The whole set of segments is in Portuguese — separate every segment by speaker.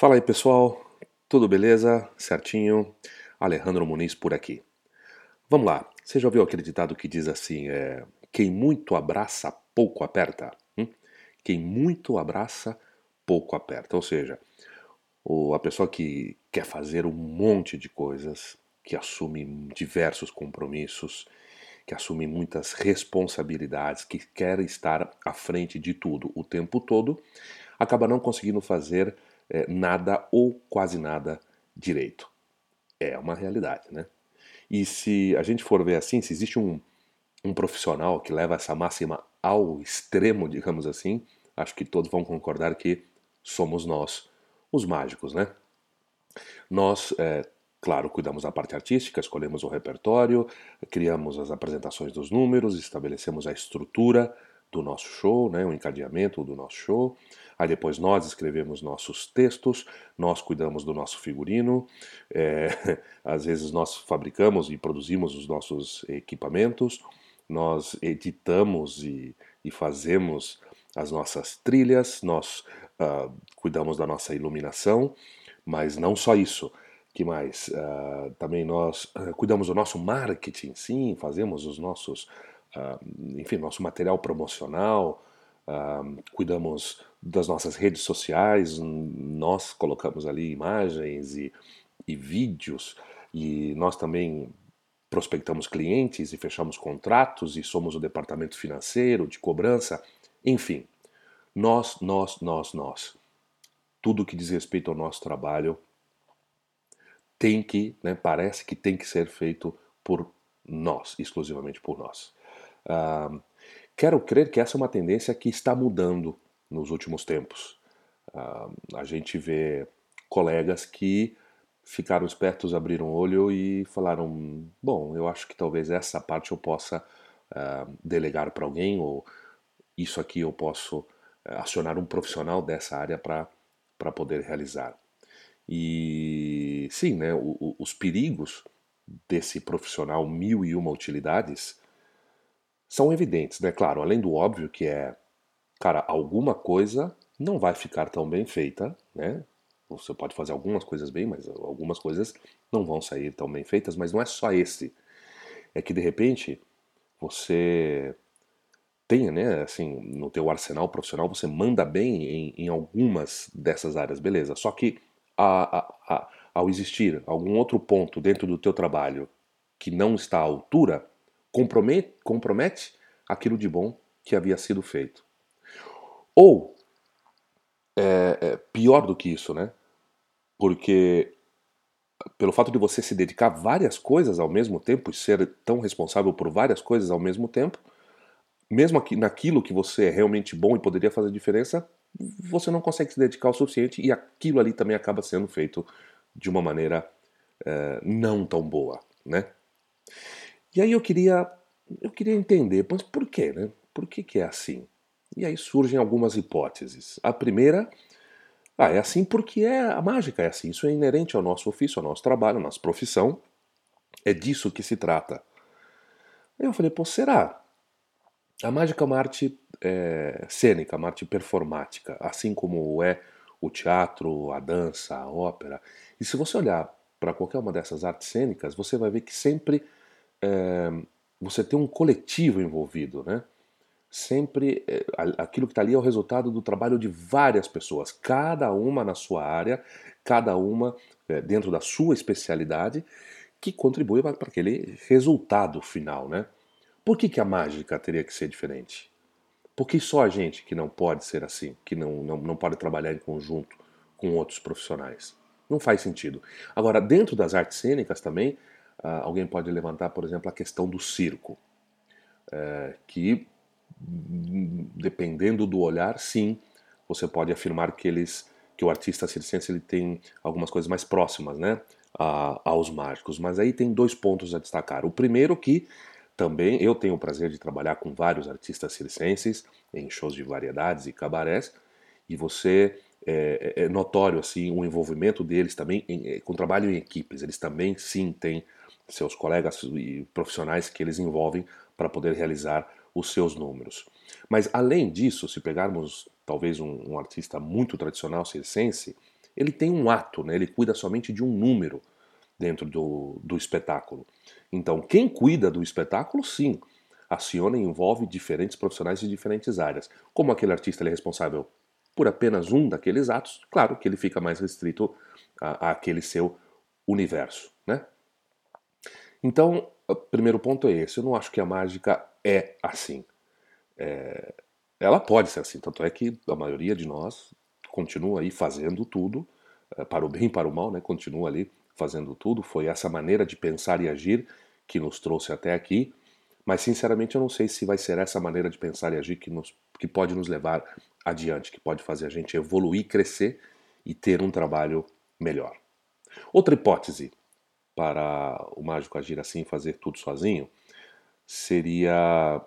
Speaker 1: Fala aí pessoal, tudo beleza? Certinho? Alejandro Muniz por aqui. Vamos lá, você já ouviu aquele ditado que diz assim: é, quem muito abraça, pouco aperta? Hum? Quem muito abraça, pouco aperta. Ou seja, a pessoa que quer fazer um monte de coisas, que assume diversos compromissos, que assume muitas responsabilidades, que quer estar à frente de tudo o tempo todo, acaba não conseguindo fazer é, nada ou quase nada direito. É uma realidade, né? E se a gente for ver assim, se existe um, um profissional que leva essa máxima ao extremo, digamos assim, acho que todos vão concordar que somos nós, os mágicos, né? Nós, é, claro, cuidamos da parte artística, escolhemos o repertório, criamos as apresentações dos números, estabelecemos a estrutura do nosso show, né, o encadeamento do nosso show. Aí depois nós escrevemos nossos textos, nós cuidamos do nosso figurino, é, às vezes nós fabricamos e produzimos os nossos equipamentos, nós editamos e, e fazemos as nossas trilhas, nós uh, cuidamos da nossa iluminação, mas não só isso. Que mais? Uh, também nós uh, cuidamos do nosso marketing, sim, fazemos os nossos, enfim, nosso material promocional, cuidamos das nossas redes sociais, nós colocamos ali imagens e, e vídeos, e nós também prospectamos clientes e fechamos contratos e somos o departamento financeiro, de cobrança, enfim. Nós, nós, nós, nós. Tudo que diz respeito ao nosso trabalho tem que, né, parece que tem que ser feito por nós, exclusivamente por nós. Uh, Quero crer que essa é uma tendência que está mudando nos últimos tempos. Uh, a gente vê colegas que ficaram espertos, abriram o olho e falaram: bom, eu acho que talvez essa parte eu possa delegar para alguém, ou isso aqui eu posso uh, acionar um profissional dessa área para poder realizar. E sim, né, os perigos desse profissional mil e uma utilidades são evidentes, né? Claro, além do óbvio que é, cara, alguma coisa não vai ficar tão bem feita, né? Você pode fazer algumas coisas bem, mas algumas coisas não vão sair tão bem feitas, mas não é só esse. É que de repente você tenha, né, assim, no teu arsenal profissional, você manda bem em, em algumas dessas áreas, beleza. Só que a, a, a, ao existir algum outro ponto dentro do teu trabalho que não está à altura, compromete, compromete aquilo de bom que havia sido feito. Ou, é, é, pior do que isso, né? Porque pelo fato de você se dedicar a várias coisas ao mesmo tempo e ser tão responsável por várias coisas ao mesmo tempo, mesmo aqui, naquilo que você é realmente bom e poderia fazer diferença, você não consegue se dedicar o suficiente e aquilo ali também acaba sendo feito de uma maneira é, não tão boa, né? E aí eu queria, eu queria entender, mas por quê, né? Por que, que é assim? E aí surgem algumas hipóteses. A primeira, ah, é assim porque é a mágica é assim. Isso é inerente ao nosso ofício, ao nosso trabalho, à nossa profissão. É disso que se trata. Aí eu falei, pô, será? A mágica é uma arte é, cênica, uma arte performática, assim como é o teatro, a dança, a ópera. E se você olhar para qualquer uma dessas artes cênicas, você vai ver que sempre é, você tem um coletivo envolvido, né? Sempre é, aquilo que está ali é o resultado do trabalho de várias pessoas, cada uma na sua área, cada uma é, dentro da sua especialidade, que contribui para aquele resultado final, né? Por que, que a mágica teria que ser diferente? Por que só a gente que não pode ser assim, que não, não, não pode trabalhar em conjunto com outros profissionais? Não faz sentido. Agora, dentro das artes cênicas também, Uh, alguém pode levantar, por exemplo, a questão do circo, uh, que, dependendo do olhar, sim, você pode afirmar que eles, que o artista circense ele tem algumas coisas mais próximas, né, a, aos mágicos. Mas aí tem dois pontos a destacar. O primeiro que também eu tenho o prazer de trabalhar com vários artistas circenses em shows de variedades e cabarés, e você é, é, é notório assim o envolvimento deles também em, é, com trabalho em equipes. Eles também sim têm seus colegas e profissionais que eles envolvem para poder realizar os seus números. Mas além disso, se pegarmos talvez um, um artista muito tradicional circense, ele tem um ato, né? ele cuida somente de um número dentro do, do espetáculo. Então, quem cuida do espetáculo, sim, aciona e envolve diferentes profissionais de diferentes áreas. Como aquele artista é responsável por apenas um daqueles atos, claro que ele fica mais restrito àquele seu universo. Né? Então, o primeiro ponto é esse. Eu não acho que a mágica é assim. É, ela pode ser assim, tanto é que a maioria de nós continua aí fazendo tudo, é, para o bem e para o mal, né? continua ali fazendo tudo. Foi essa maneira de pensar e agir que nos trouxe até aqui. Mas sinceramente eu não sei se vai ser essa maneira de pensar e agir que, nos, que pode nos levar adiante, que pode fazer a gente evoluir, crescer e ter um trabalho melhor. Outra hipótese para o mágico agir assim, fazer tudo sozinho, seria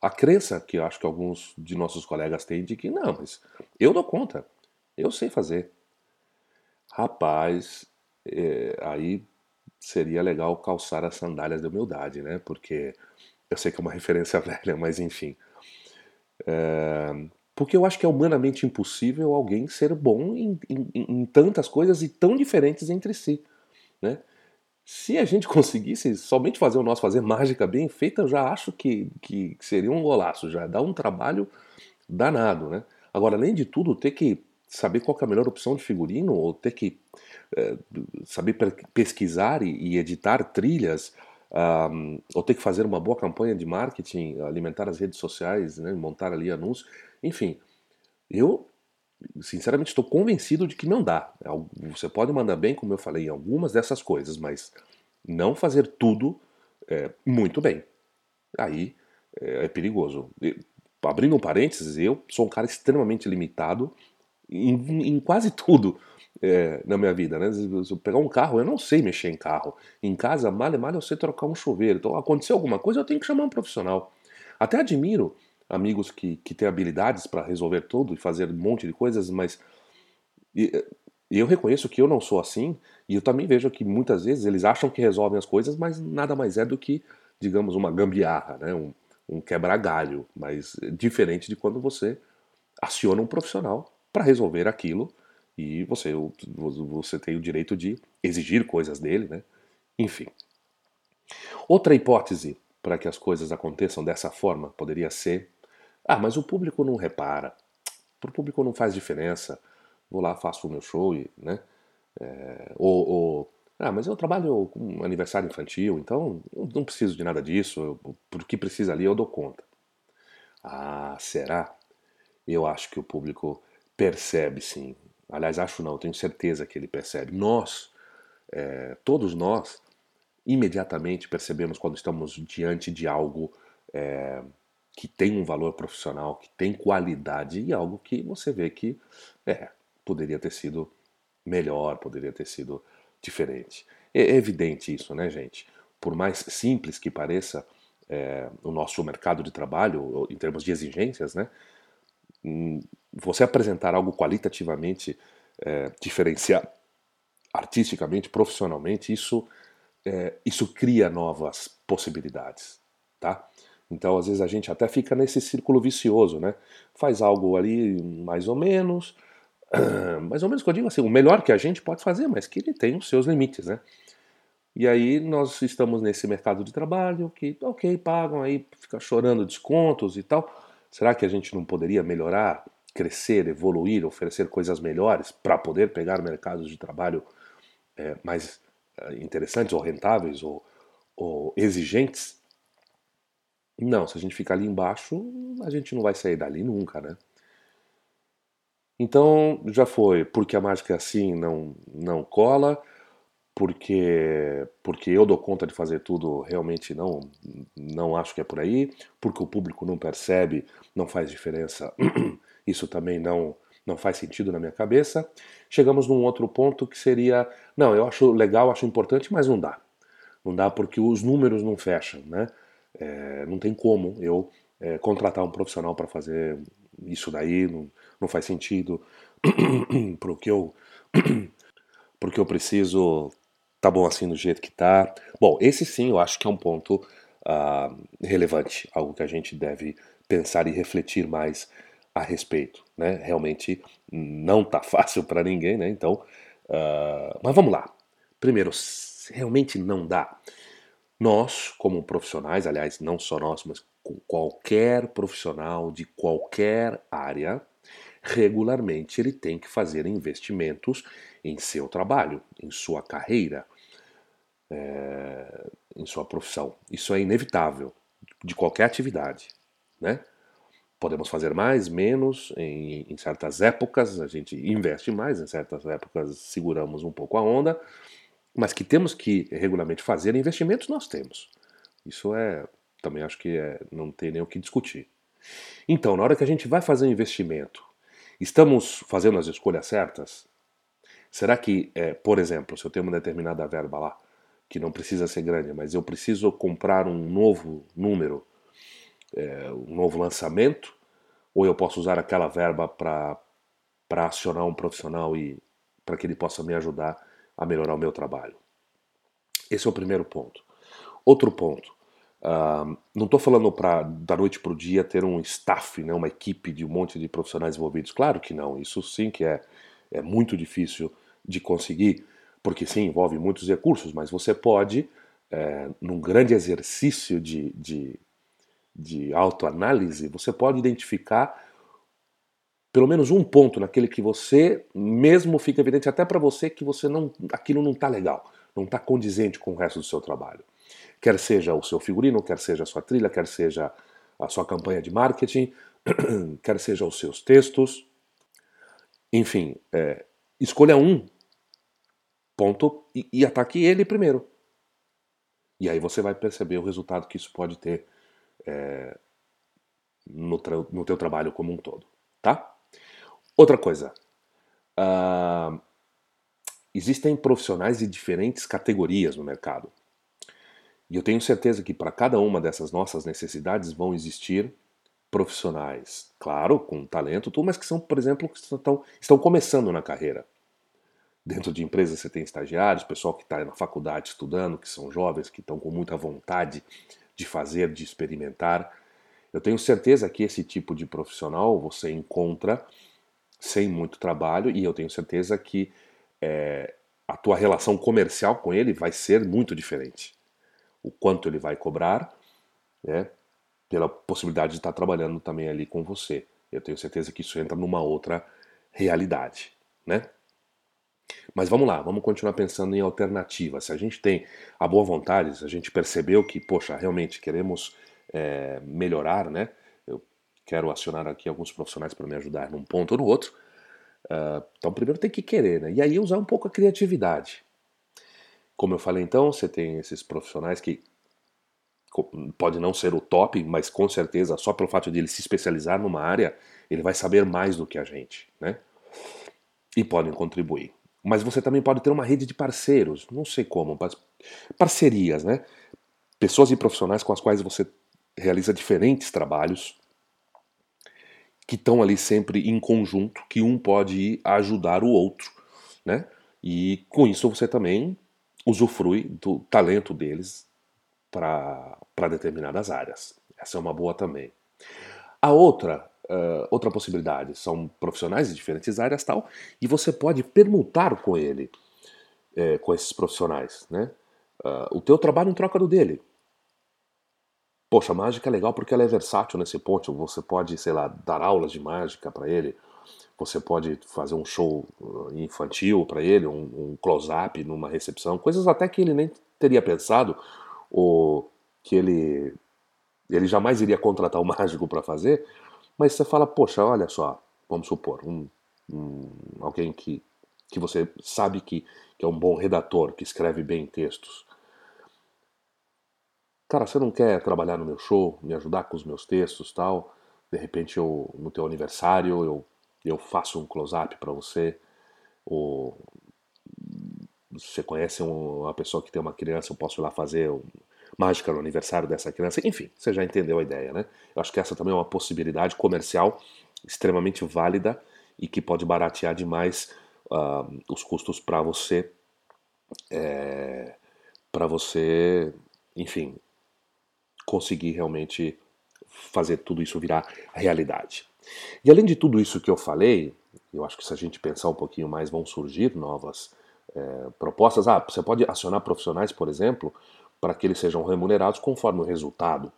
Speaker 1: a crença que eu acho que alguns de nossos colegas têm de que não, mas eu dou conta, eu sei fazer. Rapaz, é, aí seria legal calçar as sandálias da humildade, né? Porque eu sei que é uma referência velha, mas enfim. É, porque eu acho que é humanamente impossível alguém ser bom em, em, em, tantas coisas e tão diferentes entre si, né? Se a gente conseguisse somente fazer o nosso, fazer mágica bem feita, eu já acho que, que seria um golaço, já dá um trabalho danado, né? Agora, além de tudo, ter que saber qual é a melhor opção de figurino, ou ter que é, saber pesquisar e, e editar trilhas, um, ou ter que fazer uma boa campanha de marketing, alimentar as redes sociais, né, montar ali anúncios, enfim. Eu, sinceramente, estou convencido de que não dá. Você pode mandar bem, como eu falei, em algumas dessas coisas, mas não fazer tudo é, muito bem. Aí é, é perigoso. Abrindo um parênteses, eu sou um cara extremamente limitado em, em quase tudo é, na minha vida, né? Se eu pegar um carro, eu não sei mexer em carro. Em casa, mal e mal eu sei trocar um chuveiro. Então, aconteceu alguma coisa, eu tenho que chamar um profissional. Até admiro amigos que, que têm habilidades para resolver tudo e fazer um monte de coisas, mas e, eu reconheço que eu não sou assim, e eu também vejo que muitas vezes eles acham que resolvem as coisas, mas nada mais é do que, digamos, uma gambiarra, né? um, um quebra-galho, mas diferente de quando você aciona um profissional para resolver aquilo e você, você tem o direito de exigir coisas dele, né? Enfim. Outra hipótese para que as coisas aconteçam dessa forma poderia ser: ah, mas o público não repara, para o público não faz diferença. Vou lá, faço o meu show e, né? É, ou, ou, ah, mas eu trabalho com aniversário infantil, então não preciso de nada disso. Por que precisa ali eu dou conta. Ah, será? Eu acho que o público percebe sim. Aliás, acho não, tenho certeza que ele percebe. Nós, é, todos nós, imediatamente percebemos quando estamos diante de algo é, que tem um valor profissional, que tem qualidade e algo que você vê que é, poderia ter sido melhor, poderia ter sido diferente. É evidente isso, né, gente? Por mais simples que pareça é, o nosso mercado de trabalho, em termos de exigências, né? Hum, você apresentar algo qualitativamente é, diferenciado, artisticamente, profissionalmente, isso, é, isso cria novas possibilidades, tá? Então, às vezes, a gente até fica nesse círculo vicioso, né? Faz algo ali mais ou menos, mais ou menos que eu digo assim, o melhor que a gente pode fazer, mas que ele tem os seus limites, né? E aí nós estamos nesse mercado de trabalho que, ok, pagam aí, fica chorando descontos e tal. Será que a gente não poderia melhorar crescer, evoluir, oferecer coisas melhores para poder pegar mercados de trabalho é, mais é, interessantes ou rentáveis ou, ou exigentes. Não, se a gente ficar ali embaixo, a gente não vai sair dali nunca, né? Então já foi, porque a mágica é assim não, não cola, porque porque eu dou conta de fazer tudo, realmente não não acho que é por aí, porque o público não percebe, não faz diferença Isso também não, não faz sentido na minha cabeça. Chegamos num outro ponto que seria: não, eu acho legal, acho importante, mas não dá. Não dá porque os números não fecham, né? É, não tem como eu é, contratar um profissional para fazer isso daí, não, não faz sentido. porque eu, porque eu preciso tá bom assim do jeito que tá. Bom, esse sim eu acho que é um ponto uh, relevante, algo que a gente deve pensar e refletir mais a respeito, né? Realmente não tá fácil para ninguém, né? Então, uh, mas vamos lá. Primeiro, realmente não dá. Nós, como profissionais, aliás, não só nós, mas com qualquer profissional de qualquer área, regularmente ele tem que fazer investimentos em seu trabalho, em sua carreira, é, em sua profissão. Isso é inevitável de qualquer atividade, né? Podemos fazer mais, menos, em, em, certas épocas a gente investe mais, em certas épocas seguramos um pouco a onda, mas que temos que regularmente fazer investimentos, nós temos. Isso é, também acho que é, não tem nem o que discutir. Então, na hora que a gente vai fazer um investimento, estamos fazendo as escolhas certas? Será que, é, por exemplo, se eu tenho uma determinada verba lá, que não precisa ser grande, mas eu preciso comprar um novo número é, um novo lançamento, ou eu posso usar aquela verba para acionar um profissional e para que ele possa me ajudar a melhorar o meu trabalho. Esse é o primeiro ponto. Outro ponto, uh, não estou falando para da noite para o dia ter um staff, né, uma equipe de um monte de profissionais envolvidos. Claro que não, isso sim que é, é muito difícil de conseguir, porque sim, envolve muitos recursos, mas você pode, é, num grande exercício de, de de autoanálise, você pode identificar pelo menos um ponto naquele que você mesmo fica evidente até para você que você não aquilo não está legal, não está condizente com o resto do seu trabalho. Quer seja o seu figurino, quer seja a sua trilha, quer seja a sua campanha de marketing, quer seja os seus textos, enfim, é, escolha um ponto e, e ataque ele primeiro. E aí você vai perceber o resultado que isso pode ter é, no, no teu trabalho como um todo, tá? Outra coisa, uh, existem profissionais de diferentes categorias no mercado. E eu tenho certeza que para cada uma dessas nossas necessidades vão existir profissionais, claro, com talento, mas que são, por exemplo, que estão, estão começando na carreira. Dentro de empresas você tem estagiários, pessoal que está na faculdade estudando, que são jovens, que estão com muita vontade de fazer, de experimentar. Eu tenho certeza que esse tipo de profissional você encontra sem muito trabalho e eu tenho certeza que é, a tua relação comercial com ele vai ser muito diferente. O quanto ele vai cobrar, né, pela possibilidade de estar trabalhando também ali com você. Eu tenho certeza que isso entra numa outra realidade, né? Mas vamos lá, vamos continuar pensando em alternativas. Se a gente tem a boa vontade, se a gente percebeu que, poxa, realmente queremos é, melhorar, né? Quero acionar aqui alguns profissionais para me ajudar num ponto ou no outro. Uh, então, primeiro tem que querer, né? E aí usar um pouco a criatividade. Como eu falei então, você tem esses profissionais que pode não ser o top, mas com certeza, só pelo fato de ele se especializar numa área, ele vai saber mais do que a gente, né? E podem contribuir. Mas você também pode ter uma rede de parceiros, não sei como, parcerias, né? Pessoas e profissionais com as quais você realiza diferentes trabalhos que estão ali sempre em conjunto, que um pode ajudar o outro, né? E com isso você também usufrui do talento deles para determinadas áreas. Essa é uma boa também. A outra uh, outra possibilidade. São profissionais de diferentes áreas tal, e você pode permutar com ele, é, com esses profissionais, né? Uh, o teu trabalho em troca do dele. Poxa, a mágica é legal porque ela é versátil nesse ponto. Você pode, sei lá, dar aulas de mágica para ele. Você pode fazer um show infantil para ele, um, um close-up numa recepção, coisas até que ele nem teria pensado ou que ele ele jamais iria contratar o mágico para fazer, mas você fala, poxa, olha só, vamos supor, um, um, alguém que, que você sabe que, que é um bom redator, que escreve bem textos. Cara, você não quer trabalhar no meu show, me ajudar com os meus textos tal? De repente, eu, no teu aniversário, eu, eu faço um close-up para você. Ou você conhece uma pessoa que tem uma criança, eu posso ir lá fazer um, mágica no aniversário dessa criança. Enfim, você já entendeu a ideia, né? Eu acho que essa também é uma possibilidade comercial extremamente válida e que pode baratear demais uh, os custos para você, é, para você, enfim, conseguir realmente fazer tudo isso virar realidade. E além de tudo isso que eu falei, eu acho que se a gente pensar um pouquinho mais, vão surgir novas é, propostas. Ah, você pode acionar profissionais, por exemplo, para que eles sejam remunerados conforme o resultado.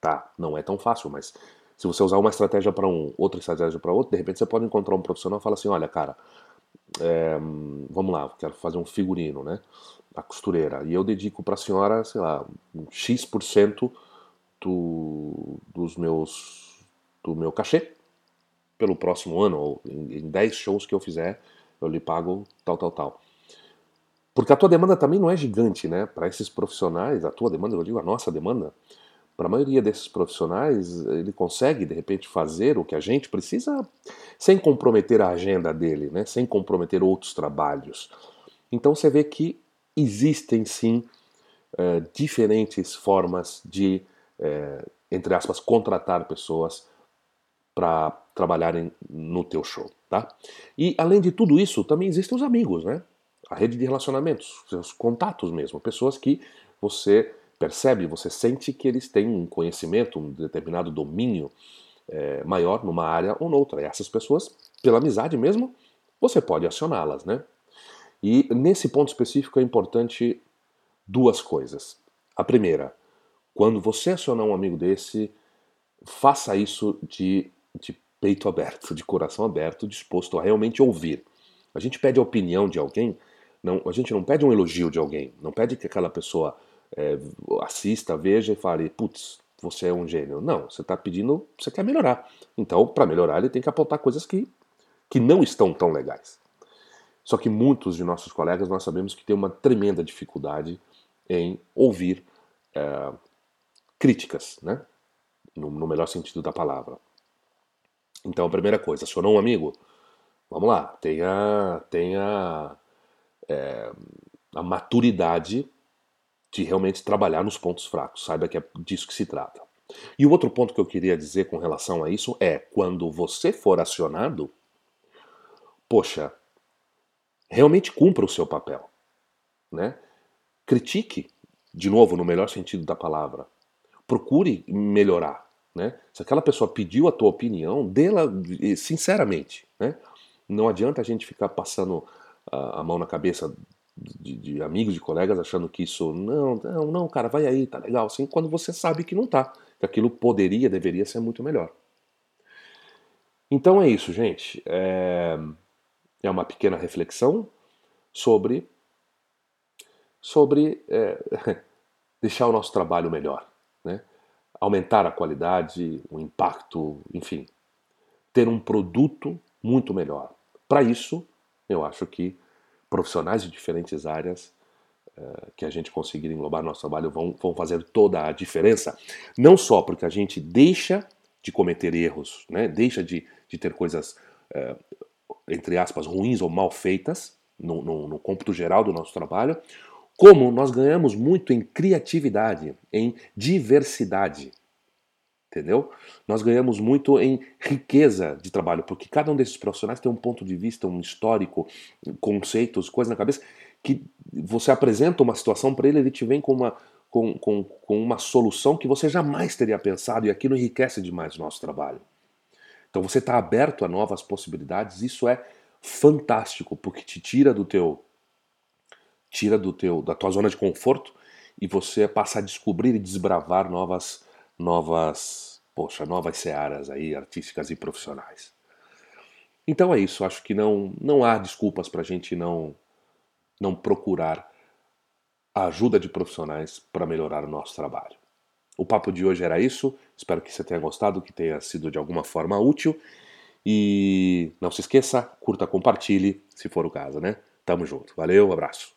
Speaker 1: Tá, não é tão fácil, mas se você usar uma estratégia para um, outra estratégia para outro, de repente você pode encontrar um profissional e falar assim, olha, cara, é, vamos lá, quero fazer um figurino, né? A costureira. E eu dedico para a senhora, sei lá, um X% do, dos meus, do meu cachê pelo próximo ano, ou em, em 10 shows que eu fizer, eu lhe pago tal, tal, tal. Porque a tua demanda também não é gigante, né? Para esses profissionais, a tua demanda, eu digo a nossa demanda, para a maioria desses profissionais, ele consegue de repente fazer o que a gente precisa sem comprometer a agenda dele, né? sem comprometer outros trabalhos. Então você vê que existem sim é, diferentes formas de, é, entre aspas, contratar pessoas para trabalharem no teu show, tá? E além de tudo isso, também existem os amigos, né? A rede de relacionamentos, seus contatos mesmo, pessoas que você percebe, você sente que eles têm um conhecimento, um determinado domínio é, maior numa área ou noutra. E essas pessoas, pela amizade mesmo, você pode acioná-las, né? E nesse ponto específico é importante duas coisas. A primeira, quando você acionar um amigo desse, faça isso de, de peito aberto, de coração aberto, disposto a realmente ouvir. A gente pede a opinião de alguém, não, a gente não pede um elogio de alguém, não pede que aquela pessoa é, assista, veja e fale, putz, você é um gênio. Não, você está pedindo, você quer melhorar. Então, para melhorar, ele tem que apontar coisas que, que não estão tão legais. Só que muitos de nossos colegas nós sabemos que tem uma tremenda dificuldade em ouvir é, críticas, né? No, no, melhor sentido da palavra. Então, a primeira coisa, acionou um amigo? Vamos lá, tenha, tenha é, a maturidade de realmente trabalhar nos pontos fracos. Saiba que é disso que se trata. E o outro ponto que eu queria dizer com relação a isso é: quando você for acionado, poxa, realmente cumpra o seu papel. Né? Critique, de novo, no melhor sentido da palavra. Procure melhorar. Né? Se aquela pessoa pediu a tua opinião, dê-la sinceramente. Né? Não adianta a gente ficar passando a mão na cabeça de, de, amigos, de colegas, achando que isso, não, não, não, cara, vai aí, tá legal, assim, quando você sabe que não tá, que aquilo poderia, deveria ser muito melhor. Então é isso, gente. É, é uma pequena reflexão sobre, sobre é, deixar o nosso trabalho melhor, né? aumentar a qualidade, o impacto, enfim, ter um produto muito melhor. Para isso, eu acho que profissionais de diferentes áreas uh, que a gente conseguir englobar no nosso trabalho vão, vão fazer toda a diferença. Não só porque a gente deixa de cometer erros, né? deixa de, de ter coisas, uh, entre aspas, ruins ou mal feitas no, no, no cômputo geral do nosso trabalho, como nós ganhamos muito em criatividade, em diversidade entendeu? Nós ganhamos muito em riqueza de trabalho, porque cada um desses profissionais tem um ponto de vista, um histórico, conceitos, coisas na cabeça, que você apresenta uma situação para ele, ele te vem com uma, com, com, com uma solução que você jamais teria pensado, e aquilo enriquece demais o nosso trabalho. Então você está aberto a novas possibilidades, isso é fantástico, porque te tira do teu tira do teu da tua zona de conforto e você passa a descobrir e desbravar novas novas, poxa, novas searas aí artísticas e profissionais. Então é isso, acho que não, não há desculpas para a gente não, não procurar a ajuda de profissionais para melhorar o nosso trabalho. O papo de hoje era isso, espero que você tenha gostado, que tenha sido de alguma forma útil. E não se esqueça, curta, compartilhe, se for o caso, né? Tamo junto. Valeu, abraço.